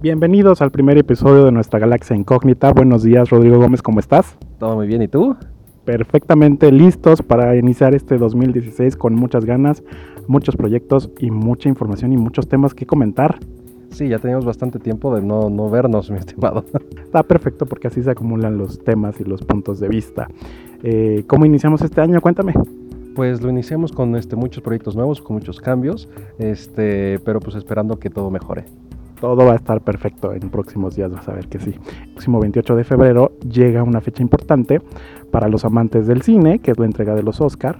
Bienvenidos al primer episodio de nuestra Galaxia Incógnita. Buenos días, Rodrigo Gómez, ¿cómo estás? Todo muy bien, ¿y tú? Perfectamente listos para iniciar este 2016 con muchas ganas, muchos proyectos y mucha información y muchos temas que comentar. Sí, ya teníamos bastante tiempo de no, no vernos, mi estimado. Está perfecto porque así se acumulan los temas y los puntos de vista. Eh, ¿Cómo iniciamos este año? Cuéntame. Pues lo iniciamos con este, muchos proyectos nuevos, con muchos cambios, este, pero pues esperando que todo mejore. Todo va a estar perfecto en próximos días, vas a ver que sí. El próximo 28 de febrero llega una fecha importante para los amantes del cine, que es la entrega de los Oscar.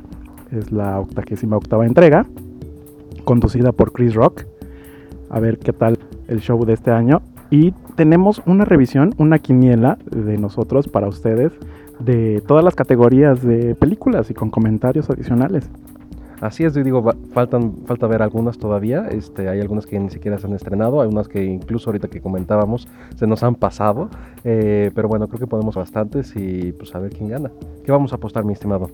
Es la octagésima octava entrega, conducida por Chris Rock. A ver qué tal el show de este año. Y tenemos una revisión, una quiniela de nosotros para ustedes de todas las categorías de películas y con comentarios adicionales. Así es, yo digo, faltan, falta ver algunas todavía, este, hay algunas que ni siquiera se han estrenado, hay unas que incluso ahorita que comentábamos se nos han pasado, eh, pero bueno, creo que podemos bastantes y pues a ver quién gana. ¿Qué vamos a apostar, mi estimado?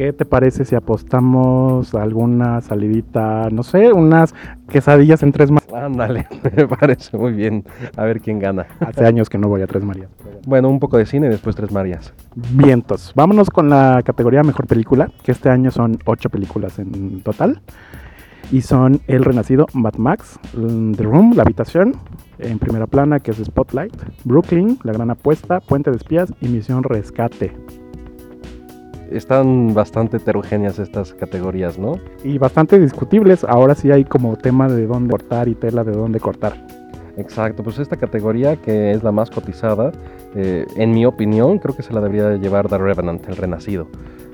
¿Qué te parece si apostamos alguna salidita, no sé, unas quesadillas en Tres Marías? Ándale, me parece muy bien. A ver quién gana. Hace años que no voy a Tres Marías. Bueno, un poco de cine y después Tres Marías. Vientos. Vámonos con la categoría Mejor Película, que este año son ocho películas en total. Y son El Renacido, Mad Max, The Room, La Habitación, en primera plana, que es Spotlight, Brooklyn, La Gran Apuesta, Puente de Espías y Misión Rescate están bastante heterogéneas estas categorías, ¿no? Y bastante discutibles. Ahora sí hay como tema de dónde cortar y tela de dónde cortar. Exacto, pues esta categoría que es la más cotizada, eh, en mi opinión, creo que se la debería llevar The Revenant, el Renacido.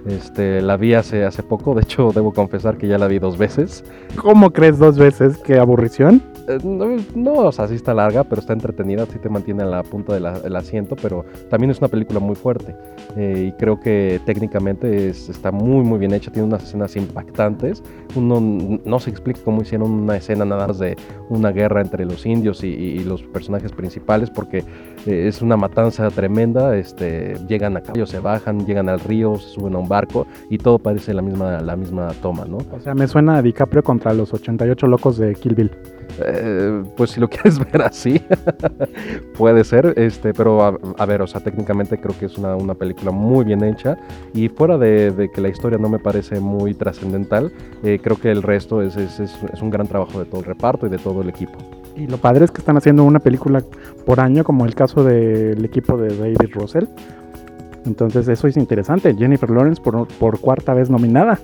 Este, la vi hace, hace poco, de hecho debo confesar que ya la vi dos veces. ¿Cómo crees dos veces? ¿Qué aburrición? Eh, no, o sea, sí está larga, pero está entretenida, sí te mantiene a la punta del asiento, pero también es una película muy fuerte. Eh, y creo que técnicamente está muy, muy bien hecha, tiene unas escenas impactantes. Uno no se explica cómo hicieron una escena nada más de una guerra entre los indios y, los personajes principales, porque eh, es una matanza tremenda. Este, llegan a caballo, se bajan, llegan al río, se suben a un barco y todo parece la misma, la misma toma, ¿no? O sea, me suena a DiCaprio contra los 88 locos de Kill Bill. Eh, pues si lo quieres ver así, puede ser, este, pero a, ver, o sea, técnicamente creo que es una, película muy bien hecha y fuera de, que la historia no me parece muy trascendental, eh, creo que el resto es, es, un gran trabajo de todo el reparto y de todo el equipo. Y lo padre es que están haciendo una película por año, como el caso del equipo de David Russell. Entonces eso es interesante. Jennifer Lawrence por, por cuarta vez nominada.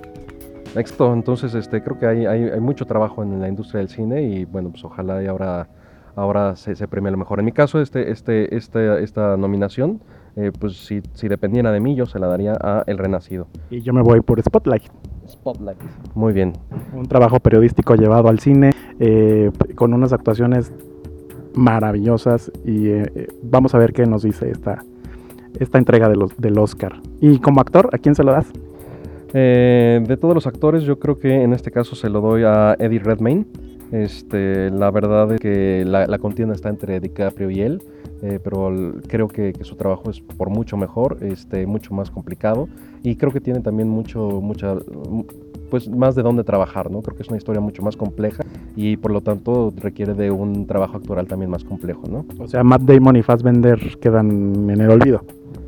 Éxito, entonces este, creo que hay, hay, mucho trabajo en la industria del cine y bueno, pues ojalá y ahora, ahora se, se premie lo mejor. En mi caso, este, este, este, esta nominación, eh, pues si, si dependiera de mí, yo se la daría a El Renacido. Y yo me voy por Spotlight. Spotlight. Muy bien. Un trabajo periodístico llevado al cine eh, con unas actuaciones maravillosas y eh, vamos a ver qué nos dice esta, esta entrega de los, del Oscar. Y como actor, ¿a quién se lo das? Eh, de todos los actores, yo creo que en este caso se lo doy a Eddie Redmayne. Este, la verdad es que la, contienda está entre DiCaprio y él, eh, pero creo que, su trabajo es por mucho mejor, este, mucho más complicado y creo que tiene también mucho, mucha, pues más de dónde trabajar, ¿no? Creo que es una historia mucho más compleja y por lo tanto requiere de un trabajo actoral también más complejo, ¿no? O sea, Matt Damon y Fassbender quedan en el olvido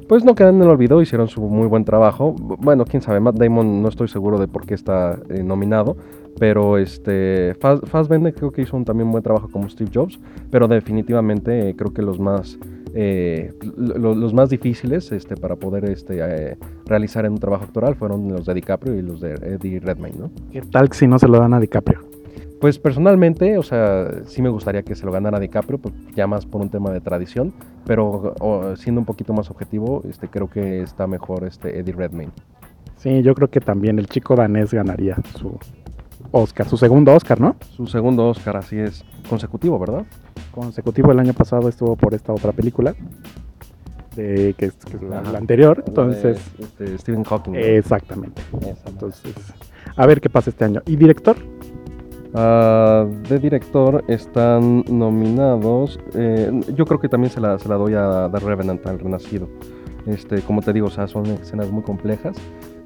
pues no quedan en el olvido, hicieron su muy buen trabajo. Bueno, quién sabe, Matt Damon no estoy seguro de por qué está eh, nominado, pero este Fassbender creo que hizo un también buen trabajo como Steve Jobs, pero definitivamente eh, creo que los más eh, los más difíciles este, para poder este, realizar en un trabajo actoral fueron los de DiCaprio y los de Eddie Redmayne, ¿no? ¿Qué tal si no se lo dan a DiCaprio? Pues personalmente, o sea, sí me gustaría que se lo ganara DiCaprio, pues ya más por un tema de tradición, pero siendo un poquito más objetivo, este, creo que está mejor este Eddie Redmayne. Sí, yo creo que también el chico danés ganaría su Oscar, su segundo Oscar, ¿no? Su segundo Oscar, así es, consecutivo, ¿verdad? Consecutivo, el año pasado estuvo por esta otra película, de, que, es, la, anterior, entonces... Este, Stephen Hawking. Exactamente. Entonces, a ver qué pasa este año. ¿Y director? Uh, de director están nominados. Eh, yo creo que también se la, se la doy a The Revenant, al Renacido. Este, como te digo, o sea, son escenas muy complejas.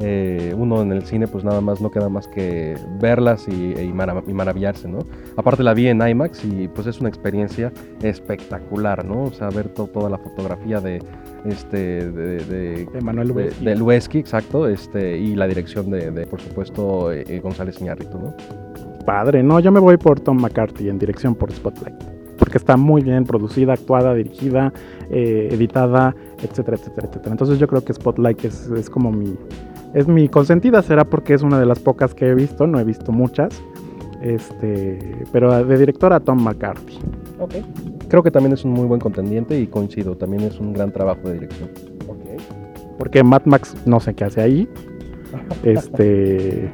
Eh, uno en el cine pues nada más no queda más que verlas y, y, maravillarse, ¿no? Aparte la vi en IMAX y pues es una experiencia espectacular, ¿no? O sea, ver toda la fotografía de este de, de, Manuel Lueski. exacto, este y la dirección de, por supuesto eh, González Iñárritu, ¿no? Padre, no, yo me voy por Tom McCarthy en dirección por Spotlight porque está muy bien producida, actuada, dirigida, eh, editada, etcétera, etcétera, etcétera. Entonces yo creo que Spotlight es, es como mi, es mi consentida, será porque es una de las pocas que he visto, no he visto muchas. Este, pero de directora Tom McCarthy. Ok. Creo que también es un muy buen contendiente y coincido, también es un gran trabajo de dirección. Ok. Porque Mad Max no sé qué hace ahí. este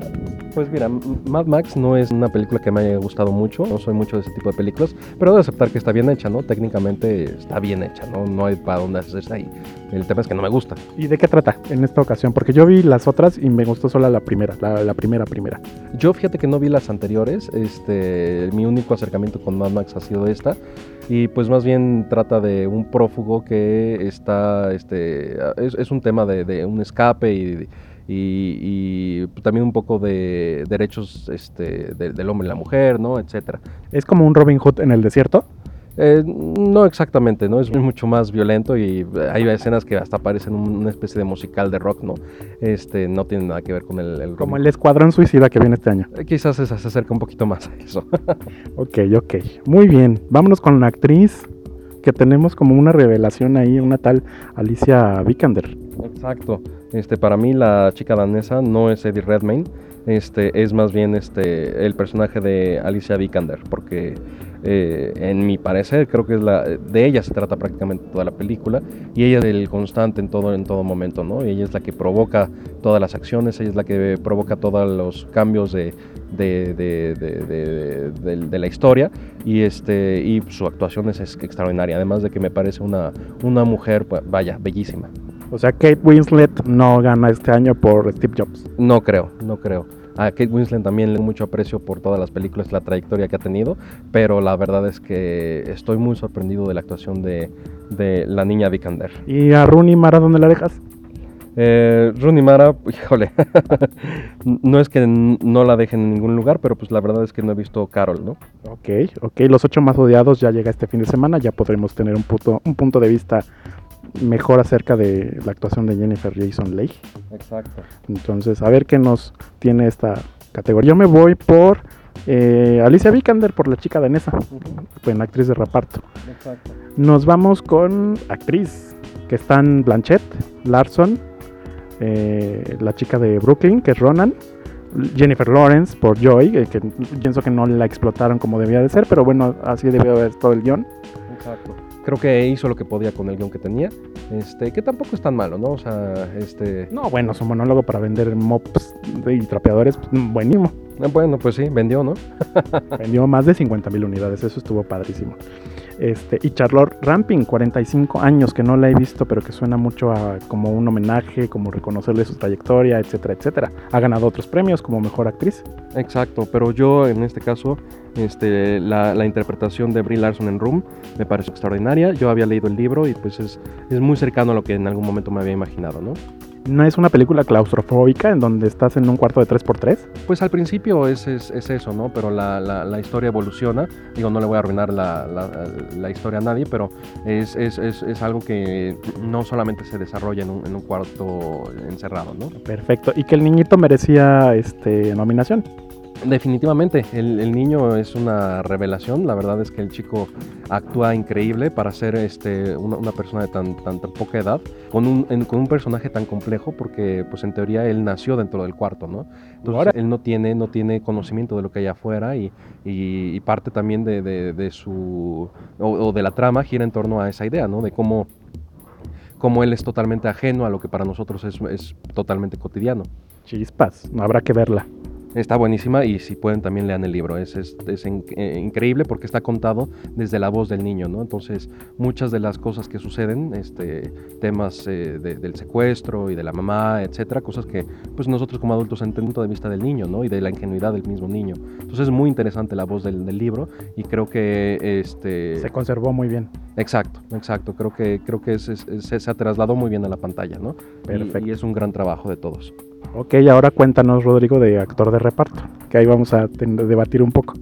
pues mira, Mad Max no es una película que me haya gustado mucho, no soy mucho de ese tipo de películas, pero debo aceptar que está bien hecha, ¿no? Técnicamente está bien hecha, ¿no? No hay para dónde hacerse ahí. El tema es que no me gusta. ¿Y de qué trata en esta ocasión? Porque yo vi las otras y me gustó solo la primera, la, primera, primera. Yo fíjate que no vi las anteriores, este, mi único acercamiento con Mad Max ha sido esta y pues más bien trata de un prófugo que está, este, es, un tema de, de un escape y y, también un poco de derechos este, del hombre y la mujer, ¿no? Etcétera. ¿Es como un Robin Hood en el desierto? Eh, no exactamente, ¿no? Es mucho más violento y hay escenas que hasta parecen una especie de musical de rock, ¿no? Este, no tiene nada que ver con el... el Como el Escuadrón Suicida que viene este año. Eh, quizás se, se acerca un poquito más a eso. ok, ok. Muy bien. Vámonos con la actriz que tenemos como una revelación ahí, una tal Alicia Vikander. Exacto. Este, para mí la chica danesa no es Eddie Redmayne, este, es más bien este, el personaje de Alicia Vikander, porque eh, en mi parecer creo que es la, de ella se trata prácticamente toda la película y ella es el constante en todo, en todo momento, ¿no? ella es la que provoca todas las acciones, ella es la que provoca todos los cambios de, de, de, la historia y, este, y su actuación es, extraordinaria, además de que me parece una, una mujer, vaya, bellísima. O sea, Kate Winslet no gana este año por Steve Jobs. No creo, no creo. A Kate Winslet también le mucho aprecio por todas las películas, la trayectoria que ha tenido, pero la verdad es que estoy muy sorprendido de la actuación de, la niña Vikander. ¿Y a Rooney Mara dónde la dejas? Eh, Rooney Mara, híjole, no es que no la dejen en ningún lugar, pero pues la verdad es que no he visto Carol, ¿no? Ok, ok, los ocho más odiados ya llega este fin de semana, ya podremos tener un punto, un punto de vista mejor acerca de la actuación de Jennifer Jason Leigh. Exacto. Entonces, a ver qué nos tiene esta categoría. Yo me voy por eh, Alicia Vikander, por la chica danesa, uh actriz de reparto. Exacto. Nos vamos con actriz, que están Blanchett, Larson, eh, la chica de Brooklyn, que es Ronan. Jennifer Lawrence por Joy, eh, que pienso que no la explotaron como debía de ser, pero bueno, así debió haber todo el guion. Exacto creo que hizo lo que podía con el guion que tenía, este, que tampoco es tan malo, ¿no? O sea, este... No, bueno, su monólogo para vender mops y trapeadores, pues, buenísimo. Ah, bueno, pues sí, vendió, ¿no? vendió más de 50 mil unidades, eso estuvo padrísimo. Este, y Charlotte Ramping, 45 años, que no la he visto, pero que suena mucho a como un homenaje, como reconocerle su trayectoria, etcétera, etcétera. Ha ganado otros premios como mejor actriz. Exacto, pero yo en este caso, este, la, interpretación de Brie Larson en Room me parece extraordinaria. Yo había leído el libro y pues es, es muy cercano a lo que en algún momento me había imaginado, ¿no? ¿No es una película claustrofóbica en donde estás en un cuarto de 3x3? Pues al principio es, es, eso, ¿no? Pero la, la, historia evoluciona. Digo, no le voy a arruinar la, la historia a nadie, pero es, es, algo que no solamente se desarrolla en un, en un, cuarto encerrado, ¿no? Perfecto. ¿Y que el niñito merecía este, nominación? Definitivamente, el, niño es una revelación. La verdad es que el chico actúa increíble para ser este, una, persona de tan, tan, poca edad, con un, con un personaje tan complejo, porque pues en teoría él nació dentro del cuarto, ¿no? Entonces él no tiene, no tiene conocimiento de lo que hay afuera y, y, parte también de, de, su, o, de la trama gira en torno a esa idea, ¿no? De cómo, cómo él es totalmente ajeno a lo que para nosotros es, es totalmente cotidiano. Chispas, habrá que verla. Está buenísima y si pueden también lean el libro. Es, es, eh, increíble porque está contado desde la voz del niño, ¿no? Entonces, muchas de las cosas que suceden, este, temas eh, del secuestro y de la mamá, etcétera, cosas que pues nosotros como adultos entendemos punto de vista del niño, ¿no? Y de la ingenuidad del mismo niño. Entonces, es muy interesante la voz del, del libro y creo que este... Se conservó muy bien Exacto, exacto. Creo que, creo que es- es- es- se, se trasladó muy bien a la pantalla, ¿no? Y- Perfecto. Y, es un gran trabajo de todos. Ok, ahora cuéntanos, Rodrigo, de actor de reparto, que ahí vamos a debatir un poco.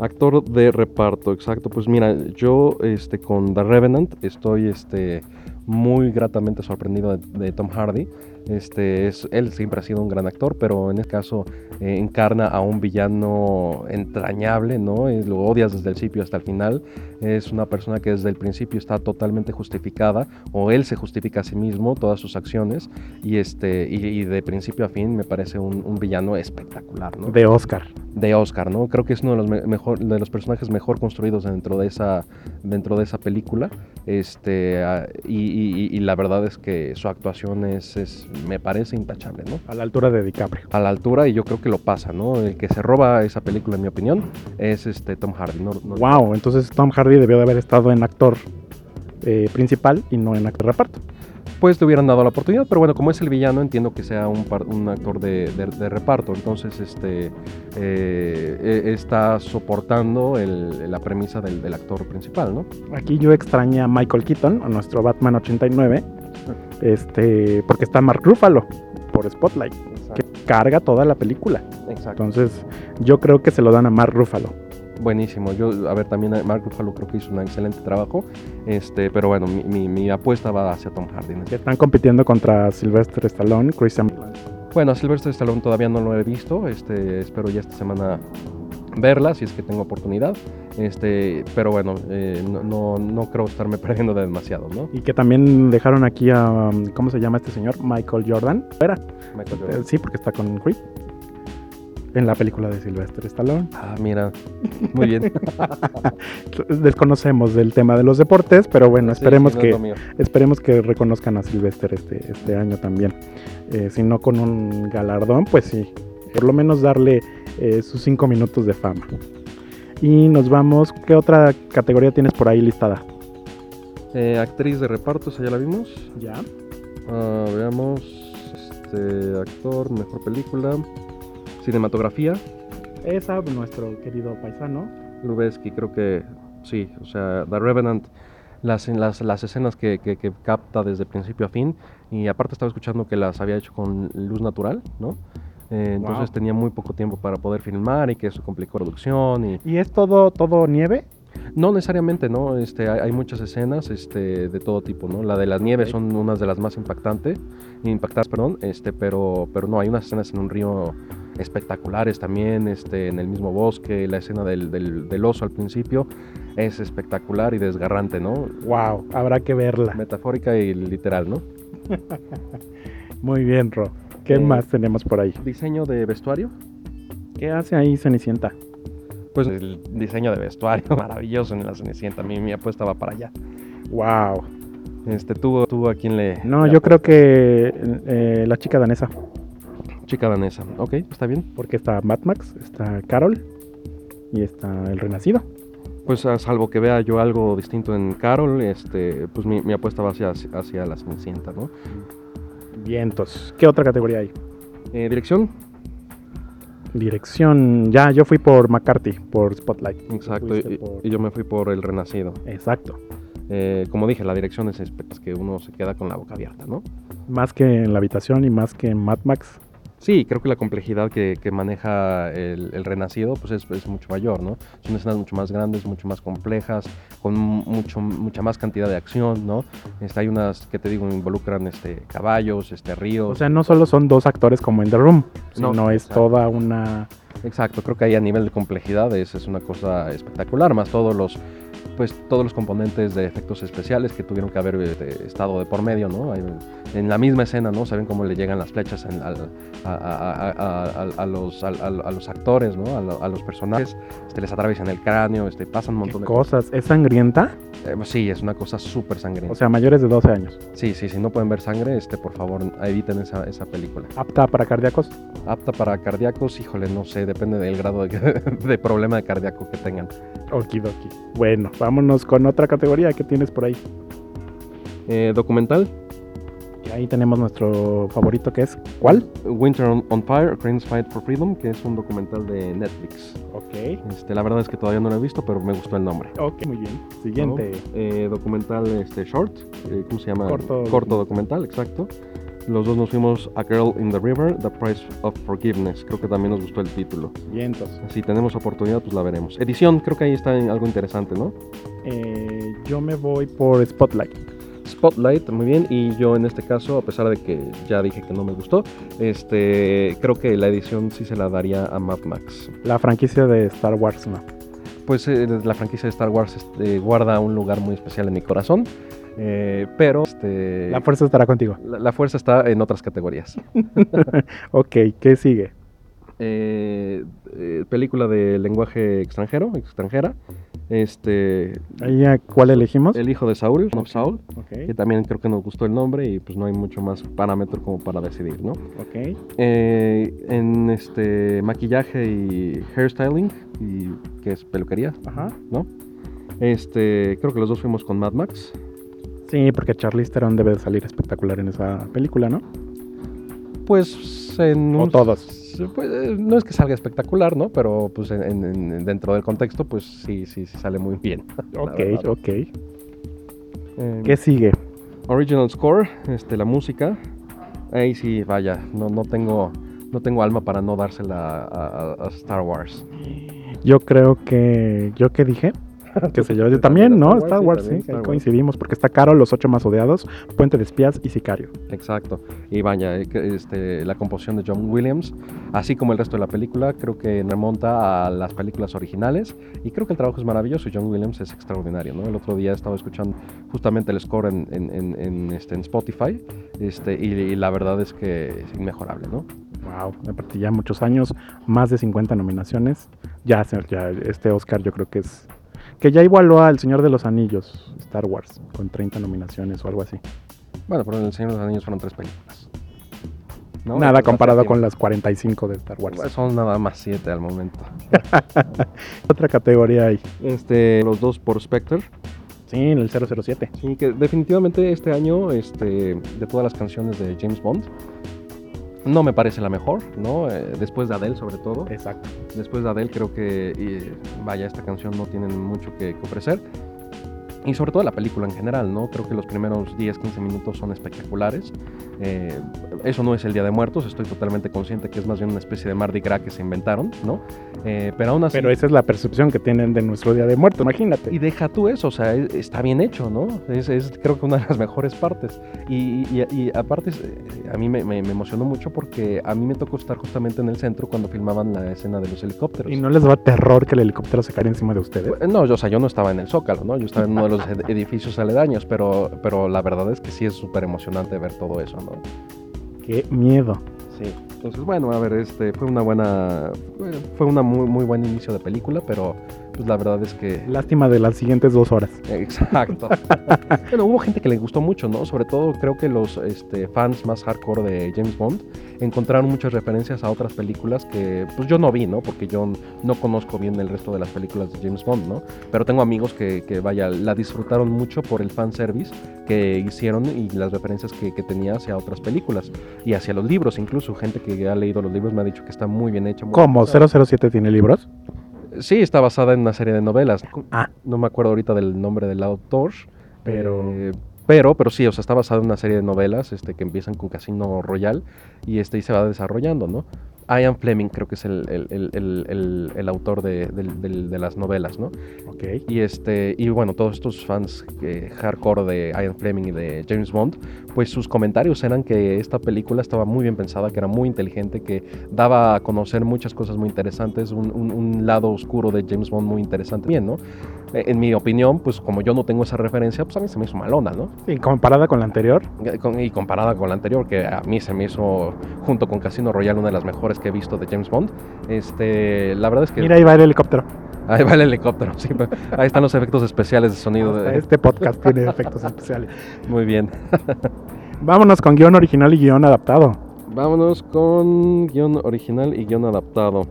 Actor de reparto, exacto. Pues mira, yo este, con The Revenant estoy este, muy gratamente sorprendido de, de Tom Hardy. Este, es, él siempre ha sido un gran actor, pero en este caso eh, encarna a un villano entrañable, ¿no? Lo odias desde el principio hasta el final. Es una persona que desde el principio está totalmente justificada, o él se justifica a sí mismo, todas sus acciones, y, este, y, y de principio a fin me parece un, un villano espectacular, ¿no? De Oscar. de Oscar, ¿no? Creo que es uno de los me- mejor de los personajes mejor construidos dentro de esa dentro de esa película, este ah, y, y- y la verdad es que su actuación es, es me parece intachable, ¿no? A la altura de DiCaprio. A la altura y yo creo que lo pasa, ¿no? El que se roba esa película, en mi opinión, es este Tom Hardy, ¿no? no- Wow, entonces Tom Hardy debió de haber estado en actor eh, principal y no en actor reparto. Pues le hubieran dado la oportunidad, pero bueno, como es el villano, entiendo que sea un, par- un actor de, de- de reparto, entonces este eh, eh, está soportando el- la premisa del, del actor principal, ¿no? Aquí yo extrañé a Michael Keaton, a nuestro Batman 89, este, porque está Mark Ruffalo por Spotlight, que carga toda la película. Exacto. Entonces, yo creo que se lo dan a Mark Ruffalo. Buenísimo. Yo, a ver, también Mark Ruffalo creo que hizo un excelente trabajo. Este, pero bueno, mi, mi- mi apuesta va hacia Tom Hardy. ¿no? Que están compitiendo contra Sylvester Stallone, Christian Bueno, a Sylvester Stallone todavía no lo he visto. Este, espero ya esta semana verla, si es que tengo oportunidad. Este, pero bueno, eh, no, no, no creo estarme perdiendo de demasiado, ¿no? y que también dejaron aquí a, um, ¿cómo se llama este señor? Michael Jordan. Fuera. Michael Eh, Jordan. sí, porque está con Creed. En la película de Sylvester Stallone. Ah, mira. Muy bien. Desconocemos del tema de los deportes, pero bueno, esperemos sí, no es que esperemos que reconozcan a Sylvester este, este año también. Eh, si no con un galardón, pues sí, por lo menos darle eh, sus cinco minutos de fama. Y nos vamos, ¿qué otra categoría tienes por ahí listada? Eh, actriz de reparto, ¿esa ya la vimos? Ya. Ah, veamos. Este, actor, mejor película. Cinematografía. Esa, nuestro querido paisano. Lubeski, creo que sí, o sea, The Revenant, las, las, las escenas que, que- que capta desde principio a fin, y aparte estaba escuchando que las había hecho con luz natural, ¿no? Eh, entonces Wow. tenía muy poco tiempo para poder filmar y que eso complicó producción y ¿Y es todo, todo nieve? no necesariamente, ¿no? Este, hay, hay muchas escenas este, de todo tipo, ¿no? La de las nieves son unas de las más impactantes, impactantes, perdón, este, pero, pero no, hay unas escenas en un río espectaculares también, este, en el mismo bosque, la escena del, del- del oso al principio es espectacular y desgarrante, ¿no? Wow, habrá que verla. Metafórica y literal, ¿no? Muy bien, Ro. ¿Qué Eh, más tenemos por ahí? Diseño de vestuario, ¿Qué hace ahí Cenicienta? pues el diseño de vestuario maravilloso en la Cenicienta, mi, mi apuesta va para allá. Wow. Este, ¿tú, tú a quién le...? No, le yo creo que eh, la chica danesa. Chica danesa, ok, está bien. Porque está Mad Max, está Carol y está El Renacido. Pues a salvo que vea yo algo distinto en Carol, este, pues mi, mi apuesta va hacia, hacia la Cenicienta, ¿no? Vientos. ¿Qué otra categoría hay? Eh, dirección, Dirección. Ya, yo fui por McCarthy, por Spotlight. exacto, y, por- y yo me fui por el Renacido. Exacto. Eh, como dije, la dirección es, es que uno se queda con la boca abierta, ¿no? Más que en la habitación y más que en Mad Max. Sí, creo que la complejidad que, que maneja el, el Renacido pues es, es mucho mayor, ¿no? Son escenas mucho más grandes, mucho más complejas, con mucho, mucha más cantidad de acción, ¿no? Este, hay unas que te digo involucran este, caballos, este, ríos. O sea, no solo son dos actores como en The Room, No, sino es exacto. toda una... Exacto, creo que ahí a nivel de complejidad es, es una cosa espectacular, más todos los pues todos los componentes de efectos especiales que tuvieron que haber este, estado de por medio, ¿no? En la misma escena, ¿no? Saben cómo le llegan las flechas en- a, a- a- a- a- a los, a, los actores, ¿no? A los personajes, este, les atraviesan el cráneo, este, pasan un montón de cosas. ¿Es sangrienta? Eh, sí, es una cosa súper sangrienta. O sea, mayores de 12 años. sí, sí, si no pueden ver sangre, este, por favor, eviten esa, esa película. ¿Apta para cardíacos? Apta para cardíacos, híjole, no sé, depende del grado de, de problema de cardíaco que tengan. Okidoki. Bueno, vámonos con otra categoría que tienes por ahí. Eh, documental, ¿Qué Ahí tenemos nuestro favorito que es ¿cuál? Winter on, on Fire, Cranes Fight for Freedom, que es un documental de Netflix. Ok. Este, la verdad es que todavía no lo he visto, pero me gustó el nombre. Ok, muy bien. Siguiente. ¿no? Eh, documental este, short, eh, ¿cómo se llama? Corto. Corto documental, exacto. Los dos nos fuimos A Girl in the River, The Price of Forgiveness. Creo que también nos gustó el título. Vientos. Si tenemos oportunidad, pues la veremos. Edición, creo que ahí está algo interesante, ¿no? Eh, yo me voy por Spotlight. Spotlight, muy bien. Y yo en este caso, a pesar de que ya dije que no me gustó, este, creo que la edición sí se la daría a Mad Max. La franquicia de Star Wars, ¿no? Pues eh, la franquicia de Star Wars este, guarda un lugar muy especial en mi corazón. eh, pero este, La fuerza estará contigo. la- la fuerza está en otras categorías. ok, ¿qué sigue? Eh, eh, película de lenguaje extranjero, extranjera. Este, Ahí, ¿a ¿Cuál elegimos? El hijo de Saul, of Saul, Ok, que también creo que nos gustó el nombre y pues no hay mucho más parámetro como para decidir, ¿no? ok. Eh, en este maquillaje y hairstyling, y que es peluquería, Ajá. ¿no? Este, creo que los dos fuimos con Mad Max. Sí, porque Charlize Theron debe de salir espectacular en esa película, ¿no? Pues en O un- todos. Pues, eh, no es que salga espectacular, ¿no? Pero pues en- en- en- dentro del contexto, pues sí, sí, sí sale muy bien. Ok, ok. Eh, ¿Qué sigue? Original score, este, la música. Ahí sí, vaya, no, no tengo, no tengo alma para no dársela a, a- a Star Wars. Yo creo que. ¿Yo qué dije? Que se yo También también, ¿no? Star Wars, sí, sí, también Star ahí Wars. coincidimos, porque está caro, Los Ocho Más Odiados, Puente de Espías y Sicario. Exacto. Y vaya, eh, este, la composición de John Williams, así como el resto de la película, creo que remonta a las películas originales. Y creo que el trabajo es maravilloso y John Williams es extraordinario, ¿no? El otro día estaba escuchando justamente el score en, en- en- en, este, en Spotify este, y, y la verdad es que es inmejorable, ¿no? Wow, aparte ya muchos años, más de 50 nominaciones. Ya, ya este Oscar yo creo que es. Que ya igualó al Señor de los Anillos, Star Wars, con 30 nominaciones o algo así. Bueno, pero en El Señor de los Anillos fueron tres películas. ¿no? Nada comparado con las 45 de Star Wars. Son nada más siete al momento. Otra categoría ahí. Este, los dos por Spectre. Sí, en el 007. Sí, que definitivamente este año, este, de todas las canciones de James Bond, no me parece la mejor, ¿no? Eh, después de Adele, sobre todo. Exacto. Después de Adele, creo que, eh, vaya, esta canción no tiene mucho que, que ofrecer. Y sobre todo la película en general, ¿no? Creo que los primeros 10, 15 minutos son espectaculares. Eh, eso no es el Día de Muertos, estoy totalmente consciente que es más bien una especie de Mardi Gras que se inventaron, ¿no? Eh, pero aún así... Pero esa es la percepción que tienen de nuestro Día de Muertos, imagínate. Y deja tú eso, o sea, es- está bien hecho, ¿no? Es, es creo que una de las mejores partes. Y, y- y aparte, eh, a mí me, me- me emocionó mucho porque a mí me tocó estar justamente en el centro cuando filmaban la escena de los helicópteros. ¿Y no les da terror que el helicóptero se caiga encima de ustedes? Eh, No, yo, o sea, yo no estaba en el Zócalo, ¿no? Yo estaba en uno de los ed- edificios aledaños, pero, pero la verdad es que sí es súper emocionante ver todo eso, ¿no? Qué miedo. Sí. Entonces, bueno, a ver, este fue una buena, fue- fue una muy, muy buen inicio de película, pero pues la verdad es que Lástima de las siguientes dos horas. Exacto. bueno, hubo gente que le gustó mucho, ¿no? Sobre todo creo que los este, fans más hardcore de James Bond encontraron muchas referencias a otras películas que pues yo no vi, ¿no? Porque yo no conozco bien el resto de las películas de James Bond, ¿no? Pero tengo amigos que, que, vaya, la disfrutaron mucho por el fanservice que hicieron y las referencias que, que tenía hacia otras películas y hacia los libros, incluso gente que ha leído los libros me ha dicho que está muy bien hecho. muy ¿Cómo? bien pensado. ¿007 tiene libros? Sí, está basada en una serie de novelas. Ah. No me acuerdo ahorita del nombre del autor. Pero- eh, pero, pero sí, o sea, está basada en una serie de novelas este, que empiezan con Casino Royal y, este, y se va desarrollando, ¿no? Ian Fleming creo que es el, el- el- el- autor de, de las novelas, ¿no? Ok. Y, este, y bueno, todos estos fans eh, hardcore de Ian Fleming y de James Bond, pues sus comentarios eran que esta película estaba muy bien pensada, que era muy inteligente, que daba a conocer muchas cosas muy interesantes, un, un- un lado oscuro de James Bond muy interesante. Bien, ¿no? Eh, En mi opinión, pues como yo no tengo esa referencia, pues a mí se me hizo malona, ¿no? Y comparada con la anterior, Y comparada con la anterior, que a mí se me hizo, junto con Casino Royale, una de las mejores que he visto de James Bond, este, la verdad es que... mira ahí va el helicóptero. Ahí va el helicóptero, sí, ahí están los efectos especiales de sonido. De... Este podcast tiene efectos especiales. Muy bien. Vámonos con guion original y guion adaptado. Vámonos con guion original y guion adaptado.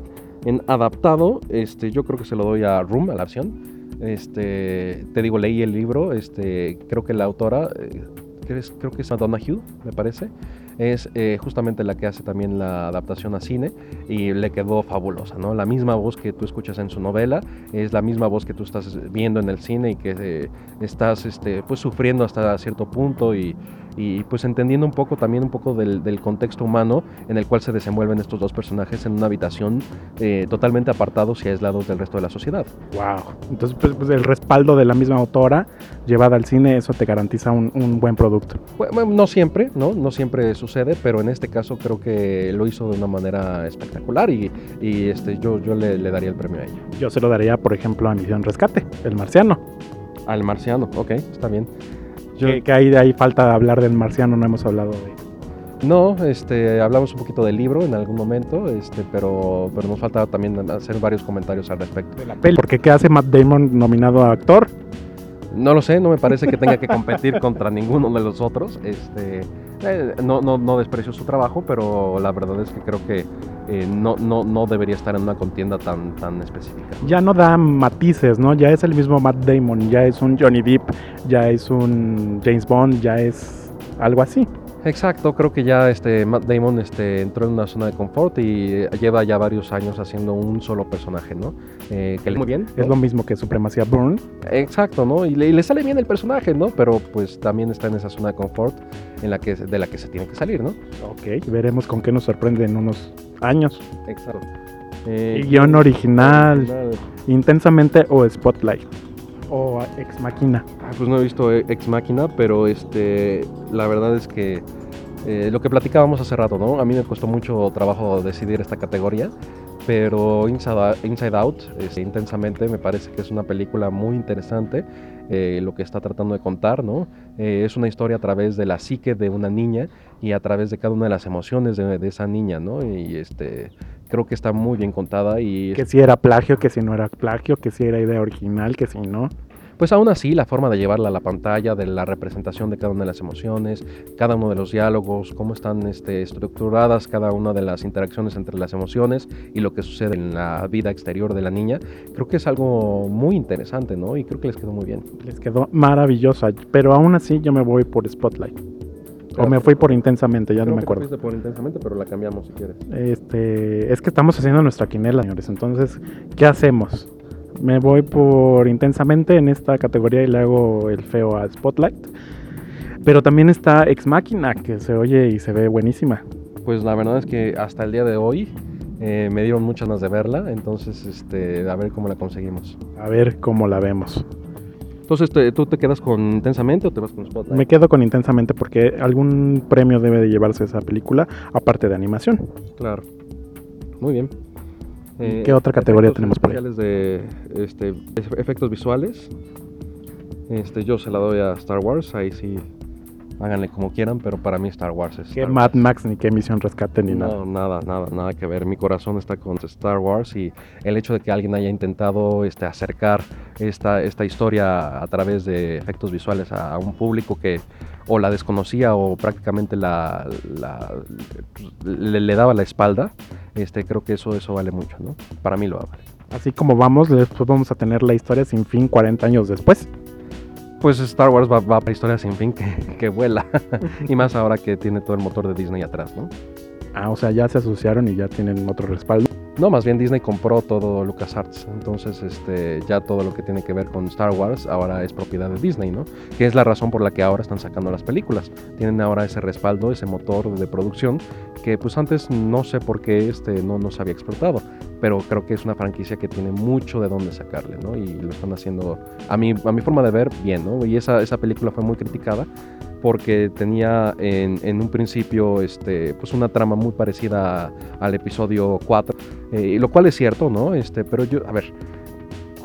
En adaptado, este, yo creo que se lo doy a Room, a la opción. Este, te digo, leí el libro, este, creo que la autora, eh, que es, creo que es Madonna Hugh, me parece, es eh, justamente la que hace también la adaptación a cine y le quedó fabulosa, ¿no? La misma voz que tú escuchas en su novela es la misma voz que tú estás viendo en el cine y que eh, estás este, pues sufriendo hasta cierto punto y, y pues entendiendo un poco también un poco del, del, contexto humano en el cual se desenvuelven estos dos personajes en una habitación eh, totalmente apartados y aislados del resto de la sociedad. Wow. Entonces pues, pues, el respaldo de la misma autora llevada al cine, eso te garantiza un, un buen producto. Bueno, no siempre, ¿no? No siempre sucede, pero en este caso creo que lo hizo de una manera espectacular y, y este, yo, yo le, le, daría el premio a ella. Yo se lo daría, por ejemplo, a Misión Rescate, El Marciano. Al Marciano, ok, está bien. Yo, que, que ahí, ahí falta hablar del marciano, no hemos hablado de No, este, hablamos un poquito del libro en algún momento, este, pero, pero nos falta también hacer varios comentarios al respecto. De la peli. Porque ¿qué hace Matt Damon nominado a actor? No lo sé, no me parece que tenga que competir contra ninguno de los otros. Este, eh, no, no, no desprecio su trabajo, pero la verdad es que creo que eh, no, no, no debería estar en una contienda tan, tan específica. Ya no da matices, ¿no? Ya es el mismo Matt Damon, ya es un Johnny Depp, ya es un James Bond, ya es algo así. Exacto, creo que ya este Matt Damon este, entró en una zona de confort y lleva ya varios años haciendo un solo personaje, ¿no? Eh, que le muy bien. ¿no? Es lo mismo que Supremacía Bourne. Exacto, ¿no? Y le, y le, sale bien el personaje, ¿no? Pero pues también está en esa zona de confort en la que, de la que se tiene que salir, ¿no? Ok, veremos con qué nos sorprende en unos años. Exacto. Eh, guion original, original, intensamente o Spotlight o Ex Máquina? Ah, pues no he visto Ex Máquina, pero este, la verdad es que eh, lo que platicábamos hace rato, ¿no? A mí me costó mucho trabajo decidir esta categoría, pero Inside, Inside Out, este, intensamente, me parece que es una película muy interesante. Eh, lo que está tratando de contar, ¿no? Eh, es una historia a través de la psique de una niña y a través de cada una de las emociones de, de esa niña, ¿no? Y este, creo que está muy bien contada y... Que si era plagio, que si no era plagio, que si era idea original, que si no. Pues aún así, la forma de llevarla a la pantalla, de la representación de cada una de las emociones, cada uno de los diálogos, cómo están este, estructuradas cada una de las interacciones entre las emociones y lo que sucede en la vida exterior de la niña, creo que es algo muy interesante, ¿no? Y creo que les quedó muy bien. Les quedó maravillosa, pero aún así yo me voy por Spotlight. O me fui por intensamente, ya Creo no me acuerdo. Te por intensamente, pero la cambiamos si quieres. Este, es que estamos haciendo nuestra quinela, señores. Entonces, ¿qué hacemos? Me voy por intensamente en esta categoría y le hago el feo a Spotlight. Pero también está Ex Máquina, que se oye y se ve buenísima. Pues la verdad es que hasta el día de hoy eh, me dieron muchas ganas de verla, entonces este, a ver cómo la conseguimos. A ver cómo la vemos. Entonces, te, ¿tú te quedas con Intensamente o te vas con Spotlight? Me quedo con Intensamente porque algún premio debe de llevarse esa película, aparte de animación. Claro. Muy bien. Eh, ¿Qué otra categoría tenemos por ahí? de este, efectos visuales. Este, yo se la doy a Star Wars, ahí sí háganle como quieran, pero para mí Star Wars es. ¿Qué Star Mad Wars. Max ni qué Misión Rescate ni no, nada? nada, nada, nada que ver. Mi corazón está con Star Wars y el hecho de que alguien haya intentado este, acercar esta, esta historia a través de efectos visuales a, a un público que o la desconocía o prácticamente la, la le, le, daba la espalda, este, creo que eso, eso vale mucho, ¿no? Para mí lo vale. Así como vamos, después vamos a tener la historia sin fin 40 años después pues Star Wars va, va para historia sin fin que, que vuela. y más ahora que tiene todo el motor de Disney atrás, ¿no? Ah, o sea, ya se asociaron y ya tienen otro respaldo. No, más bien Disney compró todo LucasArts. Entonces, este, ya todo lo que tiene que ver con Star Wars ahora es propiedad de Disney, ¿no? Que es la razón por la que ahora están sacando las películas. Tienen ahora ese respaldo, ese motor de producción que pues antes no sé por qué este, no nos había explotado. Pero creo que es una franquicia que tiene mucho de dónde sacarle, ¿no? Y lo están haciendo, a mi, a mi forma de ver, bien, ¿no? Y esa, esa película fue muy criticada porque tenía en, en, un principio este, pues una trama muy parecida a, al episodio 4, eh, lo cual es cierto, ¿no? Este, pero yo, a ver,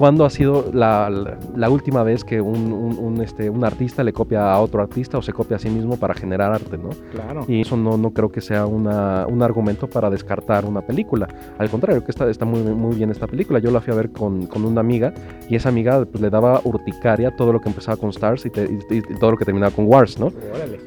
¿cuándo ha sido la, la, la última vez que un, un, un, este, un artista le copia a otro artista o se copia a sí mismo para generar arte, ¿no? Claro. Y eso no, no creo que sea una, un argumento para descartar una película. Al contrario, que está, está muy, muy bien esta película. Yo la fui a ver con, con una amiga y esa amiga pues, le daba urticaria todo lo que empezaba con Stars y, te, y, y todo lo que terminaba con Wars, ¿no? Órale.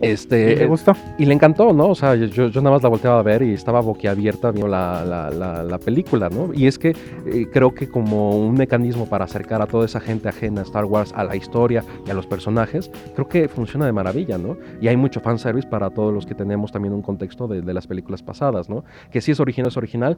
Este, ¿Y le gustó? Y le encantó, ¿no? O sea, yo, yo nada más la volteaba a ver y estaba boquiabierta viendo la, la, la, la película, ¿no? Y es que eh, creo que como un mecanismo para acercar a toda esa gente ajena a Star Wars, a la historia y a los personajes, creo que funciona de maravilla, ¿no? Y hay mucho fanservice para todos los que tenemos también un contexto de, de las películas pasadas, ¿no? Que si es original, es original.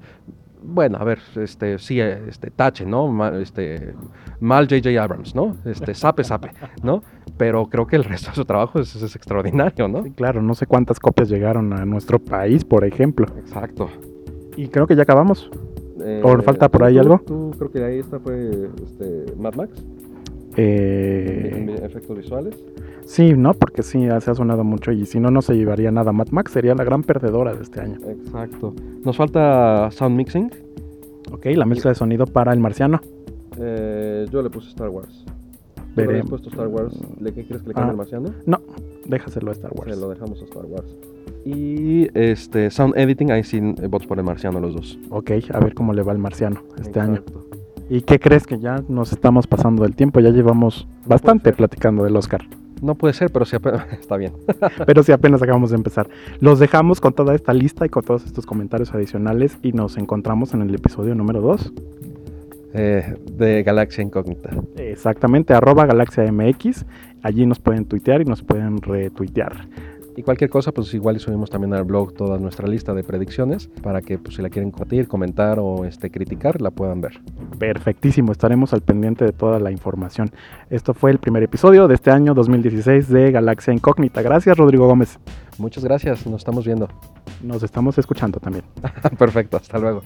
Bueno, a ver, este, sí, este, tache, ¿no? Mal, este, mal J.J. Abrams, ¿no? Este, sape, sape, ¿no? Pero creo que el resto de su trabajo es, es extraordinario, ¿no? Sí, claro, no sé cuántas copias llegaron a nuestro país, por ejemplo. Exacto. Y creo que ya acabamos. Eh, ¿O falta por ¿tú- ahí tú- algo? ¿Tú creo que ahí esta fue este, Mad Max? Eh, efectos visuales. sí, ¿no? Porque sí, se ha sonado mucho y si no, no se llevaría nada. Mad Max sería la gran perdedora de este año. Exacto. Nos falta sound mixing. Ok, la mezcla de sonido para el marciano. Eh, yo le puse Star Wars. ¿Tú le Veré. habías puesto Star Wars? ¿Le qué quieres que le cambie Ah, al marciano? Déjaselo a Star Wars. Se lo dejamos a Star Wars. Y este sound editing, ahí sí eh, votos por el marciano los dos. Ok, a ver cómo le va el marciano este año. ¿Y qué crees que ya nos estamos pasando del tiempo? Ya llevamos bastante platicando del Oscar. No puede ser, pero sí apenas- está bien. Pero sí, apenas acabamos de empezar. Los dejamos con toda esta lista y con todos estos comentarios adicionales y nos encontramos en el episodio número 2. Eh, de Galaxia Incógnita. Exactamente, arroba Galaxia MX. Allí nos pueden tuitear y nos pueden retuitear. Y cualquier cosa, pues igual subimos también al blog toda nuestra lista de predicciones para que pues, si la quieren compartir, comentar o este, criticar, la puedan ver. Perfectísimo, estaremos al pendiente de toda la información. Esto fue el primer episodio de este año 2016 de Galaxia Incógnita. Gracias, Rodrigo Gómez. Muchas gracias, nos estamos viendo. Nos estamos escuchando también. Perfecto, hasta luego.